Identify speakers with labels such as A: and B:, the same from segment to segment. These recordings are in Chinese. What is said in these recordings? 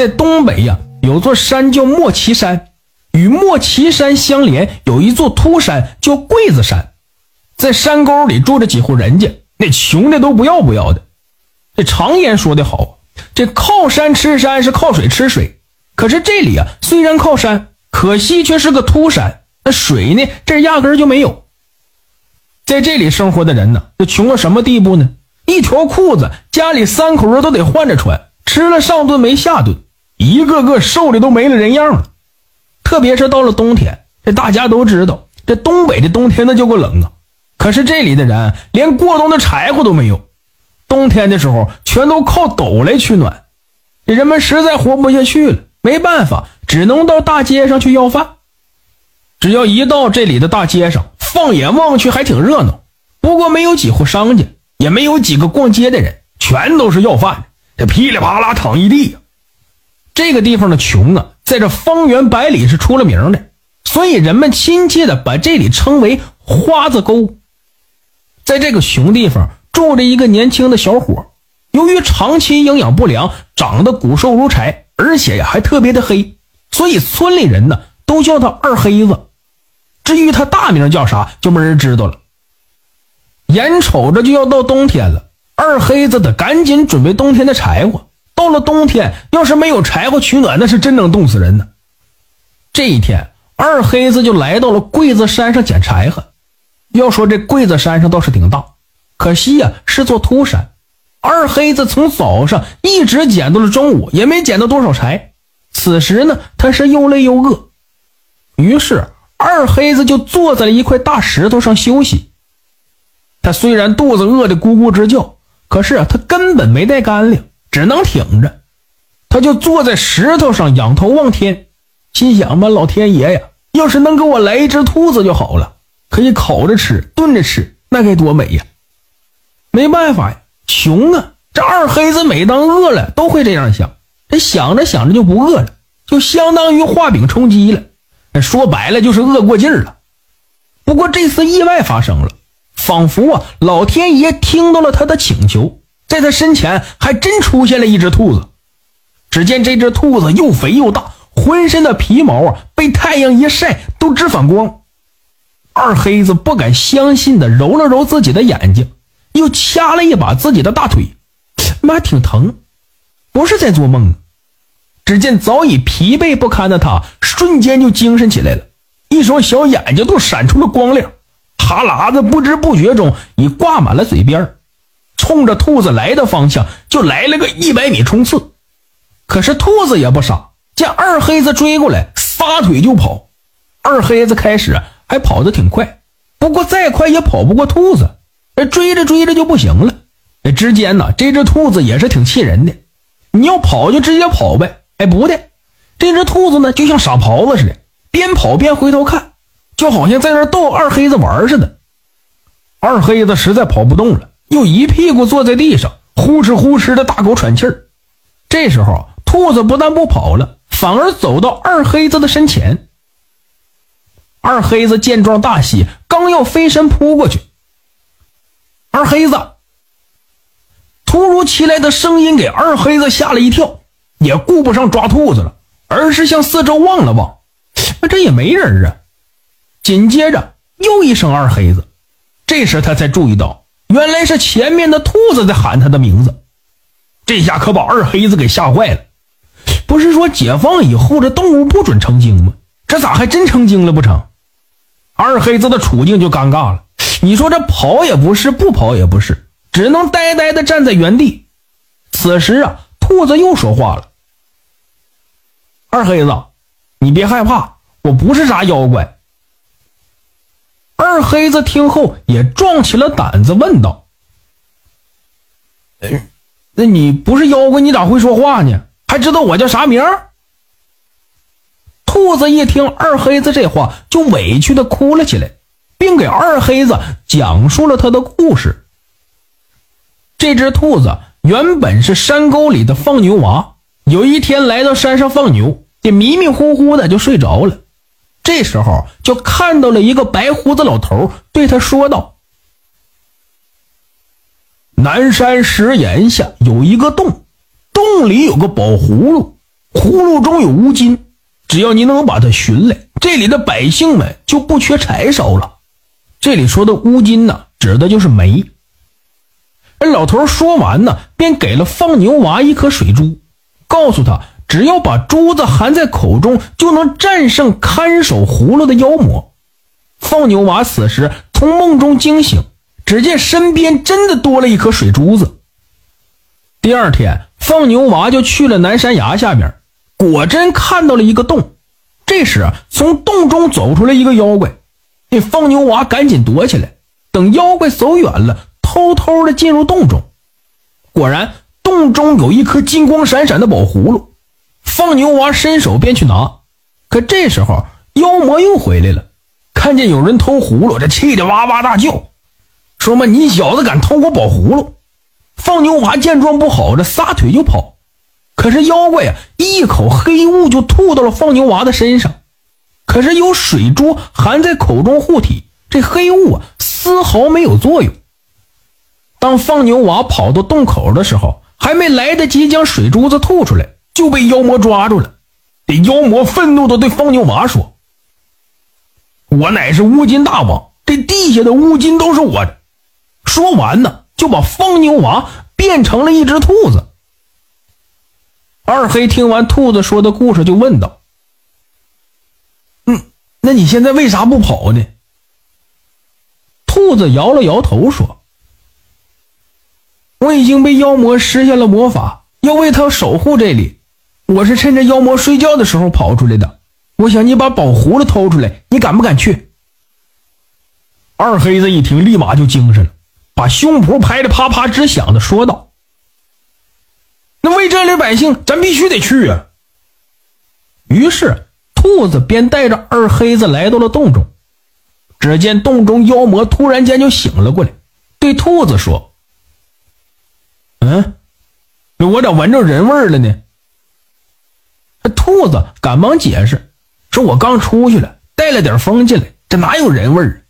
A: 在东北呀，有座山叫莫旗山，与莫旗山相连有一座秃山叫桂子山，在山沟里住着几户人家，那穷的都不要不要的。这常言说得好，这靠山吃山是靠水吃水，可是这里啊，虽然靠山，可惜却是个秃山，那水呢，这压根就没有。在这里生活的人呢，这穷到什么地步呢？一条裤子，家里三口人都得换着穿，吃了上顿没下顿，一个个瘦的都没了人样了。特别是到了冬天，这大家都知道，这东北的冬天那叫个冷啊。可是这里的人连过冬的柴火都没有，冬天的时候全都靠斗来取暖。这人们实在活不下去了，没办法，只能到大街上去要饭。只要一到这里的大街上，放眼望去还挺热闹，不过没有几户商家。也没有几个逛街的人，全都是要饭的，这噼里啪啦躺一地。这个地方的穷啊，在这方圆百里是出了名的，所以人们亲切的把这里称为“花子沟”。在这个穷地方住着一个年轻的小伙，由于长期营养不良，长得骨瘦如柴，而且呀还特别的黑，所以村里人呢都叫他二黑子。至于他大名叫啥，就没人知道了。眼瞅着就要到冬天了，二黑子得赶紧准备冬天的柴火。到了冬天，要是没有柴火取暖，那是真能冻死人呢。这一天，二黑子就来到了桂子山上捡柴火。要说这桂子山上倒是挺大，可惜呀是座秃山。二黑子从早上一直捡到了中午，也没捡到多少柴。此时呢，他是又累又饿，于是二黑子就坐在了一块大石头上休息。他虽然肚子饿得咕咕直叫，可是啊，他根本没带干粮，只能挺着。他就坐在石头上，仰头望天，心想吧：老天爷呀，要是能给我来一只兔子就好了，可以烤着吃，炖着吃，那该多美呀！没办法呀，穷啊！这二黑子每当饿了，都会这样想。这想着想着就不饿了，就相当于画饼充饥了。说白了就是饿过劲儿了。不过这次意外发生了。仿佛啊，老天爷听到了他的请求，在他身前还真出现了一只兔子。只见这只兔子又肥又大，浑身的皮毛啊被太阳一晒都直反光。二黑子不敢相信的揉了揉自己的眼睛，又掐了一把自己的大腿，妈挺疼，不是在做梦。只见早已疲惫不堪的他瞬间就精神起来了，一双小眼睛都闪出了光亮。哈喇子不知不觉中已挂满了嘴边冲着兔子来的方向就来了个一百米冲刺。可是兔子也不傻，见二黑子追过来，撒腿就跑。二黑子开始还跑得挺快，不过再快也跑不过兔子。追着追着就不行了。之间呢，这只兔子也是挺气人的。你要跑就直接跑呗。哎，不的，这只兔子呢，就像傻狍子似的，边跑边回头看。就好像在那逗二黑子玩似的，二黑子实在跑不动了，又一屁股坐在地上，呼哧呼哧的大口喘气儿。这时候，兔子不但不跑了，反而走到二黑子的身前。二黑子见状大喜，刚要飞身扑过去，二黑子突如其来的声音给二黑子吓了一跳，也顾不上抓兔子了，而是向四周望了望，这也没人啊。紧接着又一声“二黑子”，这时他才注意到，原来是前面的兔子在喊他的名字。这下可把二黑子给吓坏了。不是说解放以后这动物不准成精吗？这咋还真成精了不成？二黑子的处境就尴尬了。你说这跑也不是，不跑也不是，只能呆呆的站在原地。此时啊，兔子又说话了：“二黑子，你别害怕，我不是啥妖怪。”二黑子听后也壮起了胆子，问道：“那你不是妖怪，你咋会说话呢？还知道我叫啥名？”兔子一听二黑子这话，就委屈的哭了起来，并给二黑子讲述了他的故事。这只兔子原本是山沟里的放牛娃，有一天来到山上放牛，这迷迷糊糊的就睡着了。这时候就看到了一个白胡子老头，对他说道：“南山石岩下有一个洞，洞里有个宝葫芦，葫芦中有乌金，只要你能把它寻来，这里的百姓们就不缺柴烧了。这里说的乌金呢，指的就是煤。而老头说完呢，便给了放牛娃一颗水珠，告诉他，只要把珠子含在口中，就能战胜看守葫芦的妖魔。放牛娃此时从梦中惊醒，只见身边真的多了一颗水珠子。第二天，放牛娃就去了南山崖下边，果真看到了一个洞。这时，从洞中走出来一个妖怪，这放牛娃赶紧躲起来，等妖怪走远了。偷偷的进入洞中，果然洞中有一颗金光闪闪的宝葫芦。放牛娃伸手便去拿，可这时候妖魔又回来了，看见有人偷葫芦，这气得哇哇大叫，说嘛：“你小子敢偷我宝葫芦！”放牛娃见状不好，这撒腿就跑。可是妖怪呀，一口黑雾就吐到了放牛娃的身上，可是有水珠含在口中护体，这黑雾啊丝毫没有作用。当放牛娃跑到洞口的时候，还没来得及将水珠子吐出来，就被妖魔抓住了。这妖魔愤怒地对放牛娃说：“我乃是乌金大王，这地下的乌金都是我的。”说完呢，就把放牛娃变成了一只兔子。二黑听完兔子说的故事，就问道：“嗯，那你现在为啥不跑呢？”兔子摇了摇头说。我已经被妖魔施下了魔法，要为他守护这里。我是趁着妖魔睡觉的时候跑出来的。我想你把宝葫芦偷出来，你敢不敢去？二黑子一听，立马就精神了，把胸脯拍得啪啪直响的说道：“那为这里百姓，咱必须得去啊！”于是，兔子便带着二黑子来到了洞中。只见洞中妖魔突然间就醒了过来，对兔子说。嗯，我咋闻着人味儿了呢？兔子赶忙解释说：“我刚出去了，带了点风进来，这哪有人味儿？”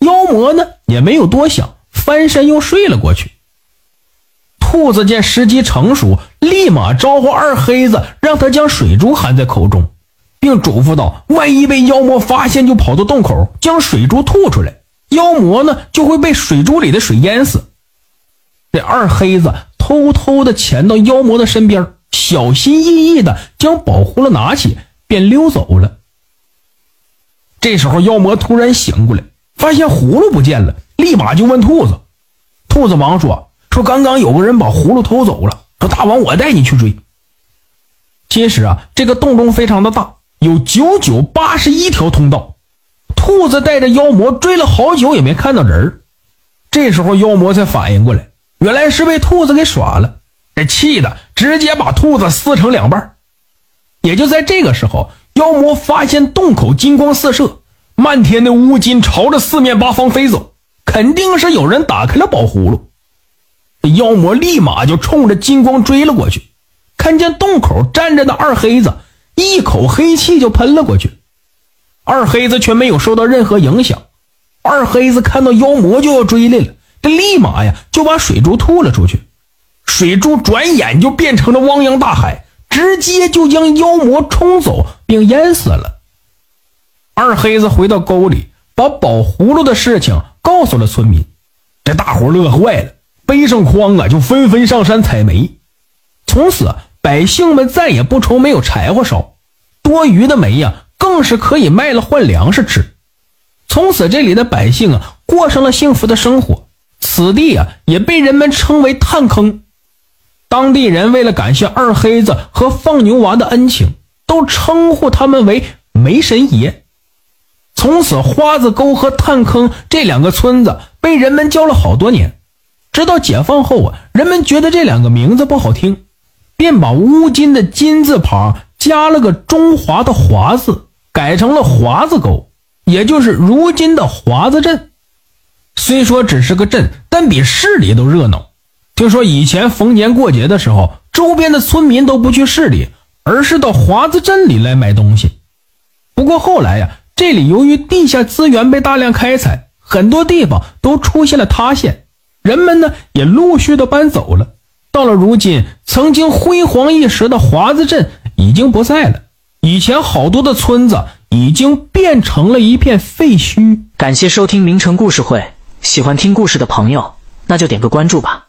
A: 妖魔呢也没有多想，翻身又睡了过去。兔子见时机成熟，立马招呼二黑子，让他将水珠含在口中，并嘱咐道：“万一被妖魔发现，就跑到洞口将水珠吐出来，妖魔呢就会被水珠里的水淹死。”这二黑子偷偷的潜到妖魔的身边，小心翼翼的将宝葫芦拿起，便溜走了。这时候，妖魔突然醒过来，发现葫芦不见了，立马就问兔子。兔子忙说：“说刚刚有个人把葫芦偷走了。说大王，我带你去追。”其实啊，这个洞中非常的大，有九九八十一条通道。兔子带着妖魔追了好久，也没看到人这时候，妖魔才反应过来。原来是被兔子给耍了，这气的直接把兔子撕成两半。也就在这个时候，妖魔发现洞口金光四射，漫天的乌金朝着四面八方飞走，肯定是有人打开了宝葫芦。妖魔立马就冲着金光追了过去，看见洞口站着的二黑子，一口黑气就喷了过去。二黑子却没有受到任何影响。二黑子看到妖魔就要追来了。这立马呀就把水珠吐了出去，水珠转眼就变成了汪洋大海，直接就将妖魔冲走并淹死了。二黑子回到沟里，把宝葫芦的事情告诉了村民，这大伙乐坏了，背上筐啊就纷纷上山采煤。从此，百姓们再也不愁没有柴火烧，多余的煤呀更是可以卖了换粮食吃。从此，这里的百姓啊过上了幸福的生活。此地啊，也被人们称为炭坑。当地人为了感谢二黑子和放牛娃的恩情，都称呼他们为煤神爷。从此，花子沟和炭坑这两个村子被人们叫了好多年。直到解放后啊，人们觉得这两个名字不好听，便把乌金的金字旁加了个中华的华字，改成了华子沟，也就是如今的华子镇。虽说只是个镇，但比市里都热闹。听说以前逢年过节的时候，周边的村民都不去市里，而是到华子镇里来买东西。不过后来呀，这里由于地下资源被大量开采，很多地方都出现了塌陷，人们呢也陆续的搬走了。到了如今，曾经辉煌一时的华子镇已经不在了。以前好多的村子已经变成了一片废墟。
B: 感谢收听名城故事会，喜欢听故事的朋友，那就点个关注吧。